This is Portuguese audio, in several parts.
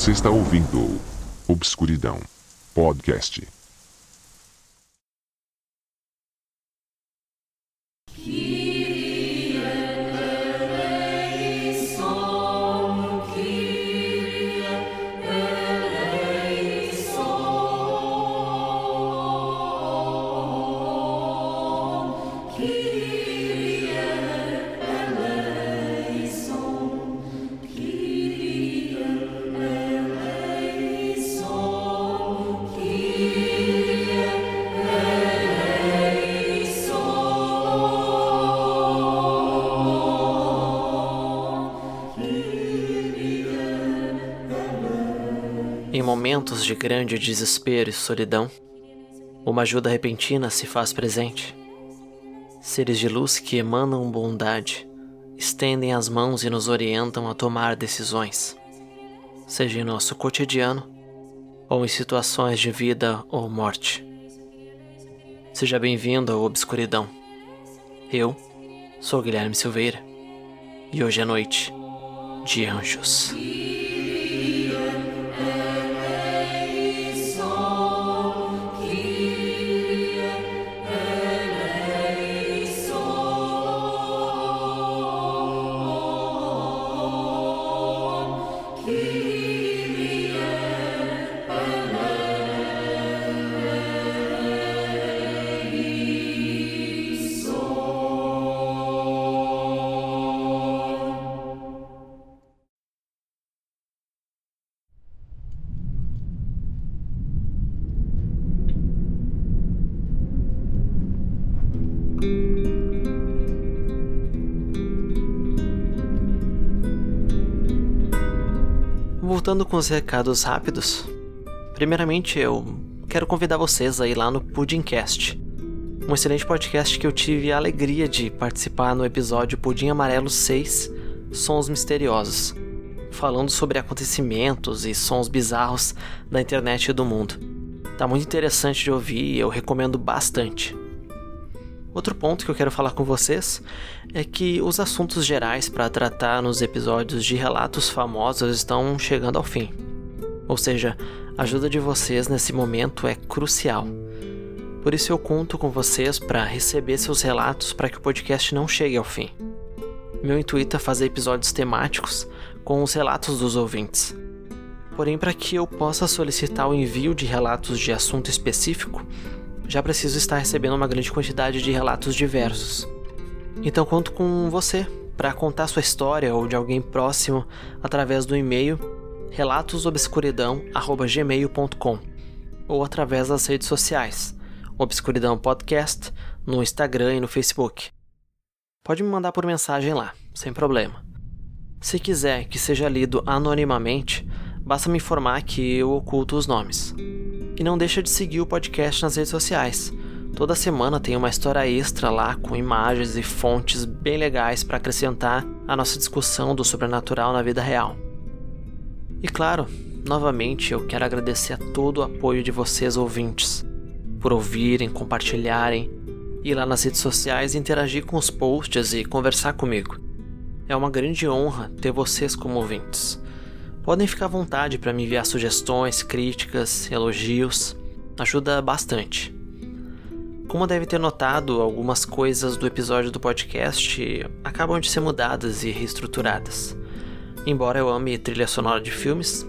Você está ouvindo Obscuridão Podcast. Momentos de grande desespero e solidão, uma ajuda repentina se faz presente. Seres de luz que emanam bondade, estendem as mãos e nos orientam a tomar decisões, seja em nosso cotidiano ou em situações de vida ou morte. Seja bem-vindo à Obscuridão. Eu sou Guilherme Silveira e hoje é noite de anjos. Voltando com os recados rápidos, primeiramente eu quero convidar vocês a ir lá no Pudimcast, um excelente podcast que eu tive a alegria de participar no episódio Pudim Amarelo 6 Sons Misteriosos, falando sobre acontecimentos e sons bizarros da internet e do mundo. Tá muito interessante de ouvir e eu recomendo bastante. Outro ponto que eu quero falar com vocês é que os assuntos gerais para tratar nos episódios de relatos famosos estão chegando ao fim. Ou seja, a ajuda de vocês nesse momento é crucial. Por isso eu conto com vocês para receber seus relatos para que o podcast não chegue ao fim. Meu intuito é fazer episódios temáticos com os relatos dos ouvintes. Porém, para que eu possa solicitar o envio de relatos de assunto específico, já preciso estar recebendo uma grande quantidade de relatos diversos. Então conto com você para contar sua história ou de alguém próximo através do e-mail relatosobscuridão@gmail.com ou através das redes sociais, Obscuridão Podcast, no Instagram e no Facebook. Pode me mandar por mensagem lá, sem problema. Se quiser que seja lido anonimamente, basta me informar que eu oculto os nomes. E não deixa de seguir o podcast nas redes sociais. Toda semana tem uma história extra lá com imagens e fontes bem legais para acrescentar a nossa discussão do sobrenatural na vida real. E claro, novamente eu quero agradecer a todo o apoio de vocês ouvintes, por ouvirem, compartilharem, ir lá nas redes sociais, interagir com os posts e conversar comigo. É uma grande honra ter vocês como ouvintes. Podem ficar à vontade para me enviar sugestões, críticas, elogios, ajuda bastante. Como deve ter notado, algumas coisas do episódio do podcast acabam de ser mudadas e reestruturadas. Embora eu ame trilha sonora de filmes,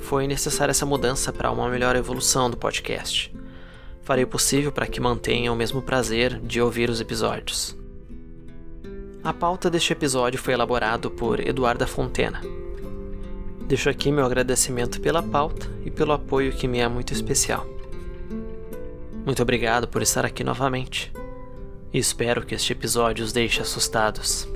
foi necessária essa mudança para uma melhor evolução do podcast. Farei o possível para que mantenham o mesmo prazer de ouvir os episódios. A pauta deste episódio foi elaborado por Eduarda Fontena, Deixo aqui meu agradecimento pela pauta e pelo apoio que me é muito especial. Muito obrigado por estar aqui novamente. Espero que este episódio os deixe assustados.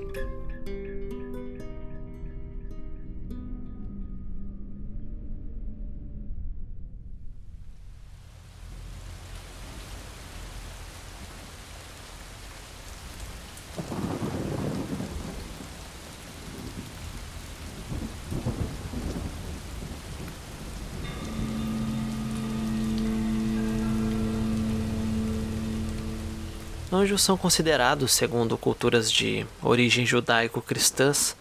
Anjos são considerados, segundo culturas de origem judaico-cristãs,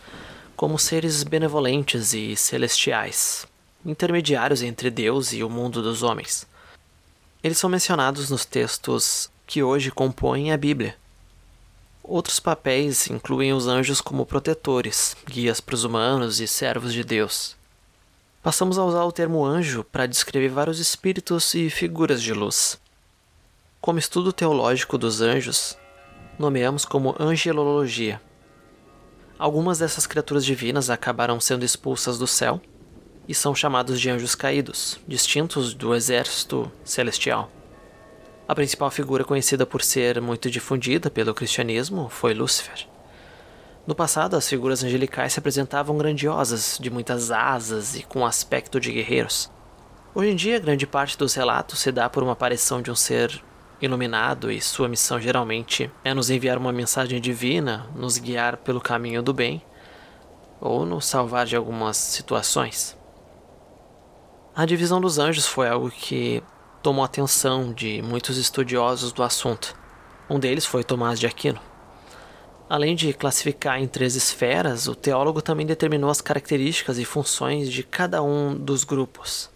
como seres benevolentes e celestiais, intermediários entre Deus e o mundo dos homens. Eles são mencionados nos textos que hoje compõem a Bíblia. Outros papéis incluem os anjos como protetores, guias para os humanos e servos de Deus. Passamos a usar o termo anjo para descrever vários espíritos e figuras de luz. Como estudo teológico dos anjos, nomeamos como angelologia. Algumas dessas criaturas divinas acabaram sendo expulsas do céu e são chamados de anjos caídos, distintos do exército celestial. A principal figura conhecida por ser muito difundida pelo cristianismo foi Lúcifer. No passado, as figuras angelicais se apresentavam grandiosas, de muitas asas e com aspecto de guerreiros. Hoje em dia, grande parte dos relatos se dá por uma aparição de um ser iluminado e sua missão geralmente é nos enviar uma mensagem divina, nos guiar pelo caminho do bem ou nos salvar de algumas situações. A divisão dos anjos foi algo que tomou a atenção de muitos estudiosos do assunto. Um deles foi Tomás de Aquino. Além de classificar em três esferas, o teólogo também determinou as características e funções de cada um dos grupos.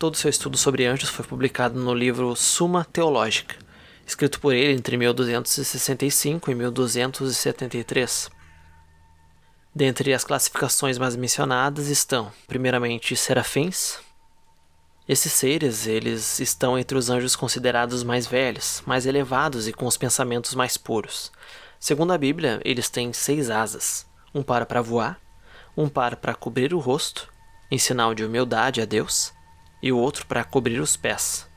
Todo seu estudo sobre anjos foi publicado no livro Suma Teológica, escrito por ele entre 1265 e 1273. Dentre as classificações mais mencionadas estão, primeiramente, serafins. Esses seres, eles estão entre os anjos considerados mais velhos, mais elevados e com os pensamentos mais puros. Segundo a Bíblia, eles têm seis asas: um par para voar, um par para cobrir o rosto, em sinal de humildade a Deus, e o outro para cobrir os pés.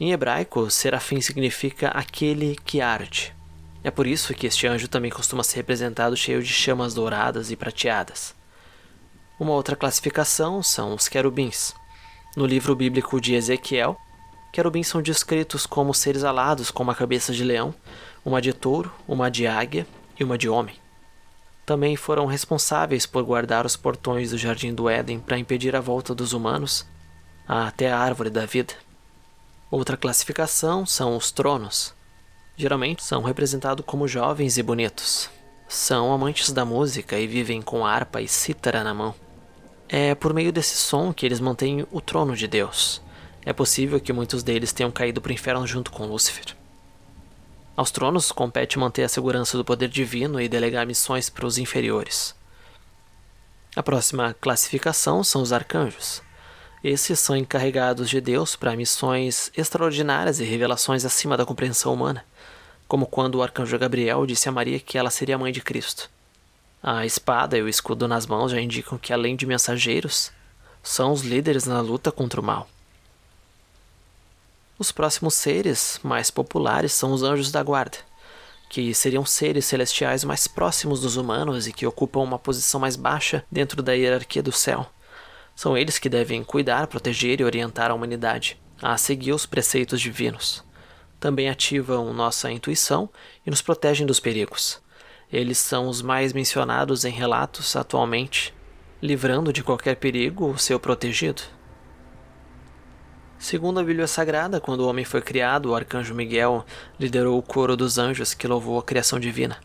Em hebraico, serafim significa aquele que arde. É por isso que este anjo também costuma ser representado cheio de chamas douradas e prateadas. Uma outra classificação são os querubins. No livro bíblico de Ezequiel, querubins são descritos como seres alados com uma cabeça de leão, uma de touro, uma de águia e uma de homem. Também foram responsáveis por guardar os portões do jardim do Éden para impedir a volta dos humanos até a árvore da vida. Outra classificação são os tronos. Geralmente são representados como jovens e bonitos. São amantes da música e vivem com harpa e cítara na mão. É por meio desse som que eles mantêm o trono de Deus. É possível que muitos deles tenham caído para o inferno junto com Lúcifer. Aos tronos compete manter a segurança do poder divino e delegar missões para os inferiores. A próxima classificação são os arcanjos. Esses são encarregados de Deus para missões extraordinárias e revelações acima da compreensão humana, como quando o arcanjo Gabriel disse a Maria que ela seria mãe de Cristo. A espada e o escudo nas mãos já indicam que, além de mensageiros, são os líderes na luta contra o mal. Os próximos seres mais populares são os anjos da guarda, que seriam seres celestiais mais próximos dos humanos e que ocupam uma posição mais baixa dentro da hierarquia do céu são eles que devem cuidar, proteger e orientar a humanidade a seguir os preceitos divinos. Também ativam nossa intuição e nos protegem dos perigos. Eles são os mais mencionados em relatos atualmente, livrando de qualquer perigo o seu protegido. Segundo a Bíblia Sagrada, quando o homem foi criado, o arcanjo Miguel liderou o coro dos anjos que louvou a criação divina.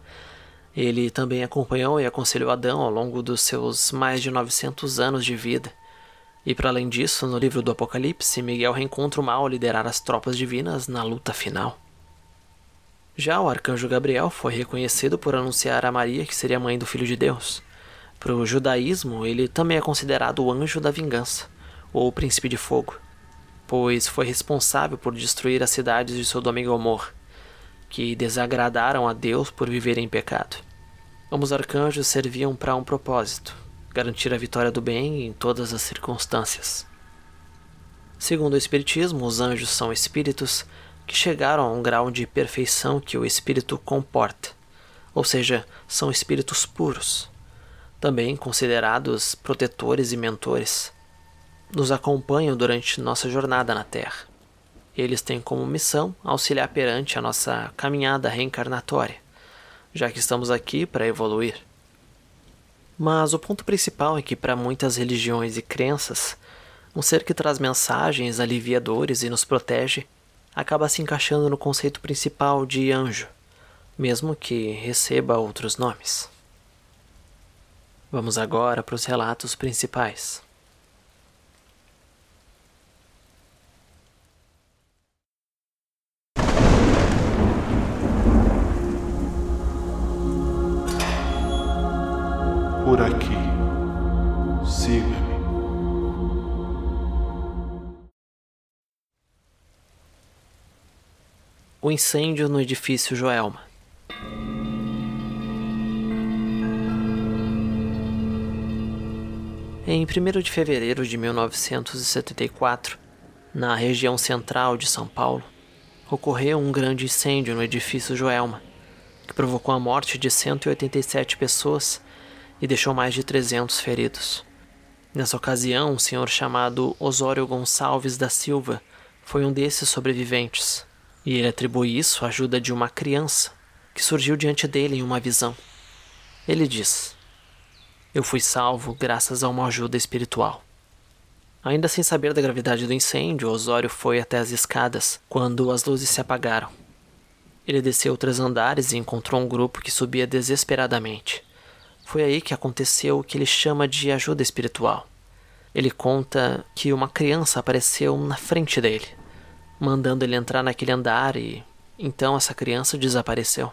Ele também acompanhou e aconselhou Adão ao longo dos seus mais de 900 anos de vida e para além disso, no livro do Apocalipse, Miguel reencontra o mal ao liderar as tropas divinas na luta final. Já o arcanjo Gabriel foi reconhecido por anunciar a Maria que seria mãe do Filho de Deus. Para o judaísmo, ele também é considerado o anjo da vingança, ou o príncipe de fogo, pois foi responsável por destruir as cidades de Sodoma e Gomorra, que desagradaram a Deus por viverem em pecado. Ambos arcanjos serviam para um propósito, garantir a vitória do bem em todas as circunstâncias. Segundo o Espiritismo, os anjos são espíritos que chegaram a um grau de perfeição que o espírito comporta, ou seja, são espíritos puros, também considerados protetores e mentores. Nos acompanham durante nossa jornada na Terra. Eles têm como missão auxiliar perante a nossa caminhada reencarnatória, já que estamos aqui para evoluir. Mas o ponto principal é que, para muitas religiões e crenças, um ser que traz mensagens aliviadores e nos protege acaba se encaixando no conceito principal de anjo, mesmo que receba outros nomes. Vamos agora para os relatos principais. por aqui. Siga-me. O incêndio no edifício Joelma. Em 1 de fevereiro de 1974, na região central de São Paulo, ocorreu um grande incêndio no edifício Joelma, que provocou a morte de 187 pessoas e deixou mais de 300 feridos. Nessa ocasião, um senhor chamado Osório Gonçalves da Silva foi um desses sobreviventes, e ele atribui isso à ajuda de uma criança que surgiu diante dele em uma visão. Ele diz: eu fui salvo graças a uma ajuda espiritual. Ainda sem saber da gravidade do incêndio, Osório foi até as escadas quando as luzes se apagaram. Ele desceu três andares e encontrou um grupo que subia desesperadamente. Foi aí que aconteceu o que ele chama de ajuda espiritual. Ele conta que uma criança apareceu na frente dele, mandando ele entrar naquele andar e então essa criança desapareceu.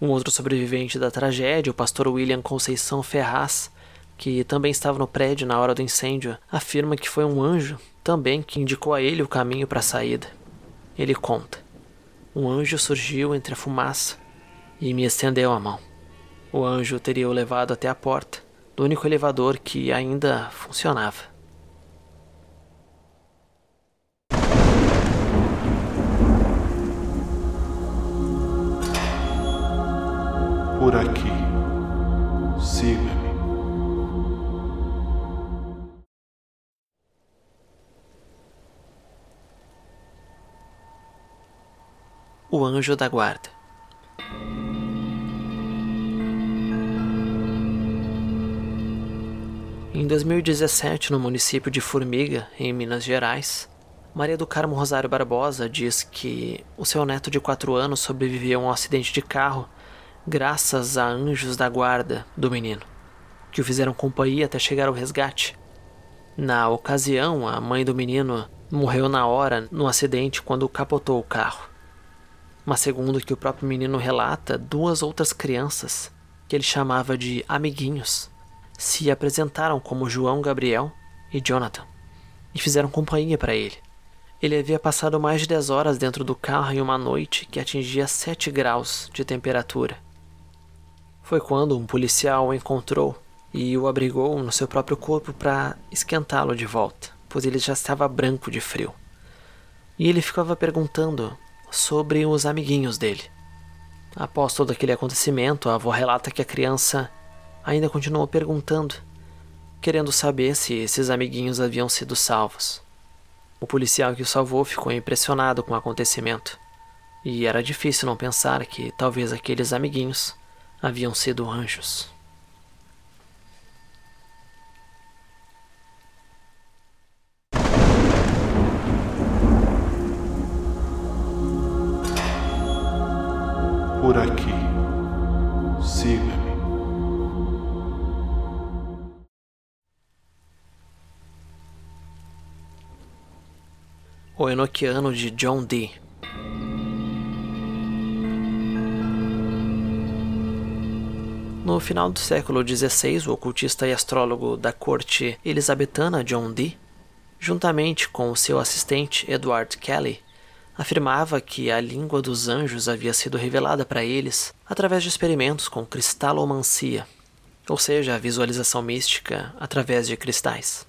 Um outro sobrevivente da tragédia, o pastor William Conceição Ferraz, que também estava no prédio na hora do incêndio, afirma que foi um anjo também que indicou a ele o caminho para a saída. Ele conta: Um anjo surgiu entre a fumaça e me estendeu a mão. O anjo teria o levado até a porta do único elevador que ainda funcionava. por aqui. Siga-me. O anjo da guarda. Em 2017, no município de Formiga, em Minas Gerais, Maria do Carmo Rosário Barbosa diz que o seu neto de 4 anos sobreviveu a um acidente de carro graças a anjos da guarda do menino, que o fizeram companhia até chegar ao resgate. Na ocasião, a mãe do menino morreu na hora no acidente quando capotou o carro. Mas, segundo que o próprio menino relata, duas outras crianças, que ele chamava de amiguinhos, se apresentaram como João Gabriel e Jonathan e fizeram companhia para ele. Ele havia passado mais de 10 horas dentro do carro em uma noite que atingia 7 graus de temperatura foi quando um policial o encontrou e o abrigou no seu próprio corpo para esquentá-lo de volta, pois ele já estava branco de frio. E ele ficava perguntando sobre os amiguinhos dele. Após todo aquele acontecimento, a avó relata que a criança ainda continuou perguntando, querendo saber se esses amiguinhos haviam sido salvos. O policial que o salvou ficou impressionado com o acontecimento, e era difícil não pensar que talvez aqueles amiguinhos haviam sido anjos. Enoquiano de John Dee No final do século XVI, o ocultista e astrólogo da corte elisabetana John Dee, juntamente com o seu assistente Edward Kelly, afirmava que a língua dos anjos havia sido revelada para eles através de experimentos com cristalomancia, ou seja, a visualização mística através de cristais.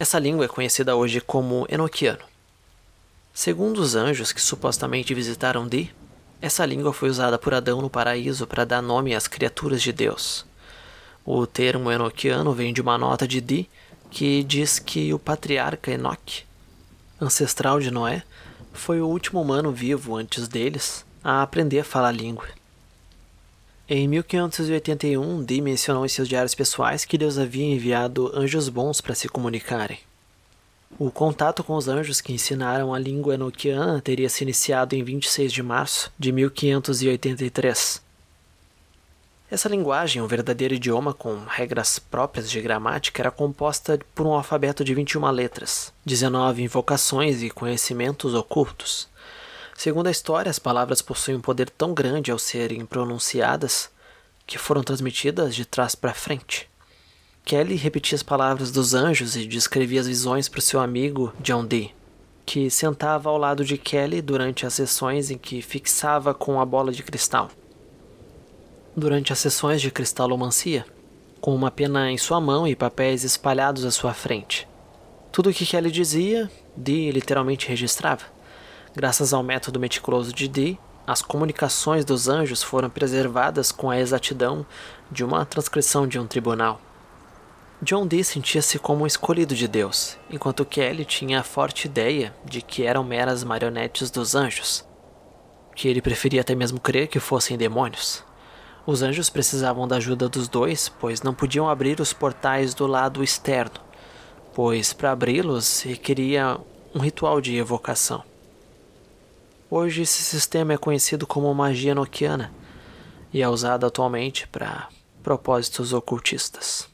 Essa língua é conhecida hoje como Enoquiano. Segundo os anjos que supostamente visitaram Dee, essa língua foi usada por Adão no paraíso para dar nome às criaturas de Deus. O termo enoquiano vem de uma nota de Di que diz que o patriarca Enoque, ancestral de Noé, foi o último humano vivo antes deles a aprender a falar a língua. Em 1581, Di mencionou em seus diários pessoais que Deus havia enviado anjos bons para se comunicarem. O contato com os anjos que ensinaram a língua enoquiana teria se iniciado em 26 de março de 1583. Essa linguagem, um verdadeiro idioma com regras próprias de gramática, era composta por um alfabeto de 21 letras, 19 invocações e conhecimentos ocultos. Segundo a história, as palavras possuem um poder tão grande ao serem pronunciadas que foram transmitidas de trás para frente. Kelly repetia as palavras dos anjos e descrevia as visões para o seu amigo John Dee, que sentava ao lado de Kelly durante as sessões em que fixava com a bola de cristal. Durante as sessões de cristalomancia, com uma pena em sua mão e papéis espalhados à sua frente. Tudo o que Kelly dizia, Dee literalmente registrava. Graças ao método meticuloso de Dee, as comunicações dos anjos foram preservadas com a exatidão de uma transcrição de um tribunal. John Dee sentia-se como um escolhido de Deus, enquanto Kelly tinha a forte ideia de que eram meras marionetes dos anjos, que ele preferia até mesmo crer que fossem demônios. Os anjos precisavam da ajuda dos dois, pois não podiam abrir os portais do lado externo, pois para abri-los requeria um ritual de evocação. Hoje esse sistema é conhecido como magia noquiana e é usado atualmente para propósitos ocultistas.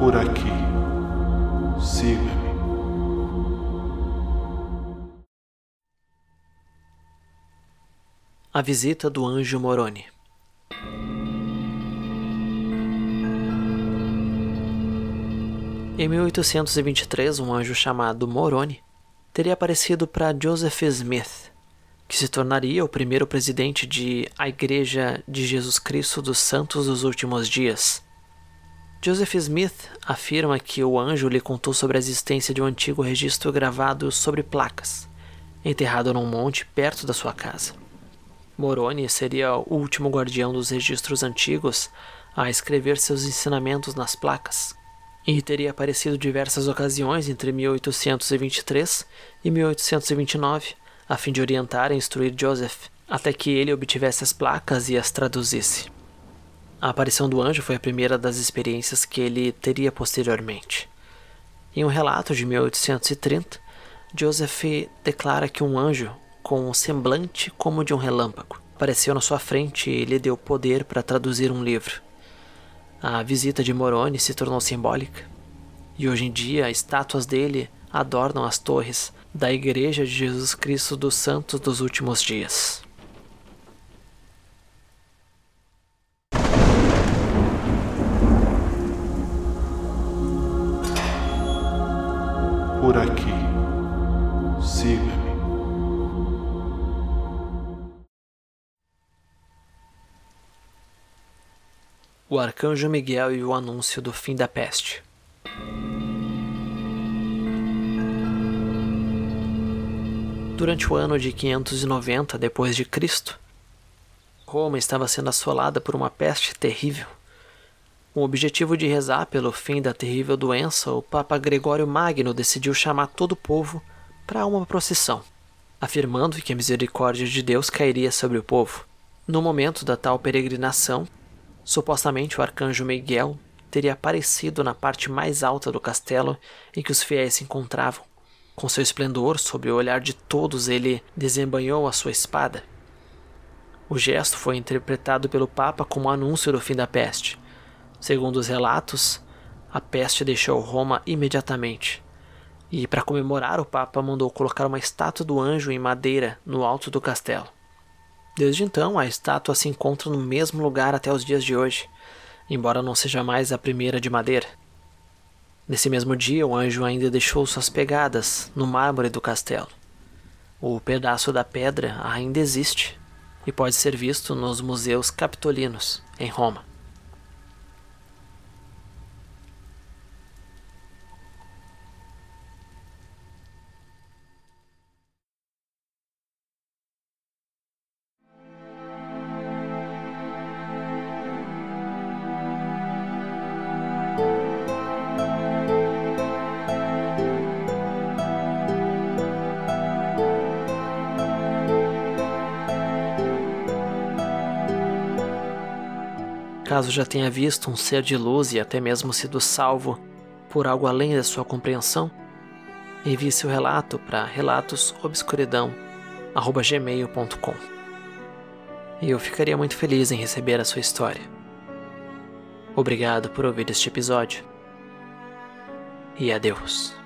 Por aqui. Siga-me. A visita do anjo Moroni. Em 1823, um anjo chamado Moroni teria aparecido para Joseph Smith, que se tornaria o primeiro presidente de A Igreja de Jesus Cristo dos Santos dos Últimos Dias. Joseph Smith afirma que o anjo lhe contou sobre a existência de um antigo registro gravado sobre placas, enterrado num monte perto da sua casa. Moroni seria o último guardião dos registros antigos a escrever seus ensinamentos nas placas, e teria aparecido diversas ocasiões entre 1823 e 1829, a fim de orientar e instruir Joseph, até que ele obtivesse as placas e as traduzisse. A aparição do anjo foi a primeira das experiências que ele teria posteriormente. Em um relato de 1830, Joseph declara que um anjo com um semblante como de um relâmpago. Apareceu na sua frente e lhe deu poder para traduzir um livro. A visita de Moroni se tornou simbólica, e hoje em dia estátuas dele adornam as torres da Igreja de Jesus Cristo dos Santos dos Últimos Dias. Por aqui. Siga-me. O Arcanjo Miguel e o anúncio do fim da peste. Durante o ano de 590 depois de Cristo, Roma estava sendo assolada por uma peste terrível. Com o objetivo de rezar pelo fim da terrível doença, o Papa Gregório Magno decidiu chamar todo o povo para uma procissão, afirmando que a misericórdia de Deus cairia sobre o povo. No momento da tal peregrinação, supostamente o arcanjo Miguel teria aparecido na parte mais alta do castelo em que os fiéis se encontravam. Com seu esplendor, sob o olhar de todos, ele desembanhou a sua espada. O gesto foi interpretado pelo Papa como anúncio do fim da peste. Segundo os relatos, a peste deixou Roma imediatamente. E, para comemorar, o Papa mandou colocar uma estátua do anjo em madeira no alto do castelo. Desde então, a estátua se encontra no mesmo lugar até os dias de hoje, embora não seja mais a primeira de madeira. Nesse mesmo dia, o anjo ainda deixou suas pegadas no mármore do castelo. O pedaço da pedra ainda existe e pode ser visto nos museus capitolinos, em Roma. Caso já tenha visto um ser de luz e até mesmo sido salvo por algo além da sua compreensão, envie seu relato para relatosobscuridão@gmail.com. E eu ficaria muito feliz em receber a sua história. Obrigado por ouvir este episódio. E adeus.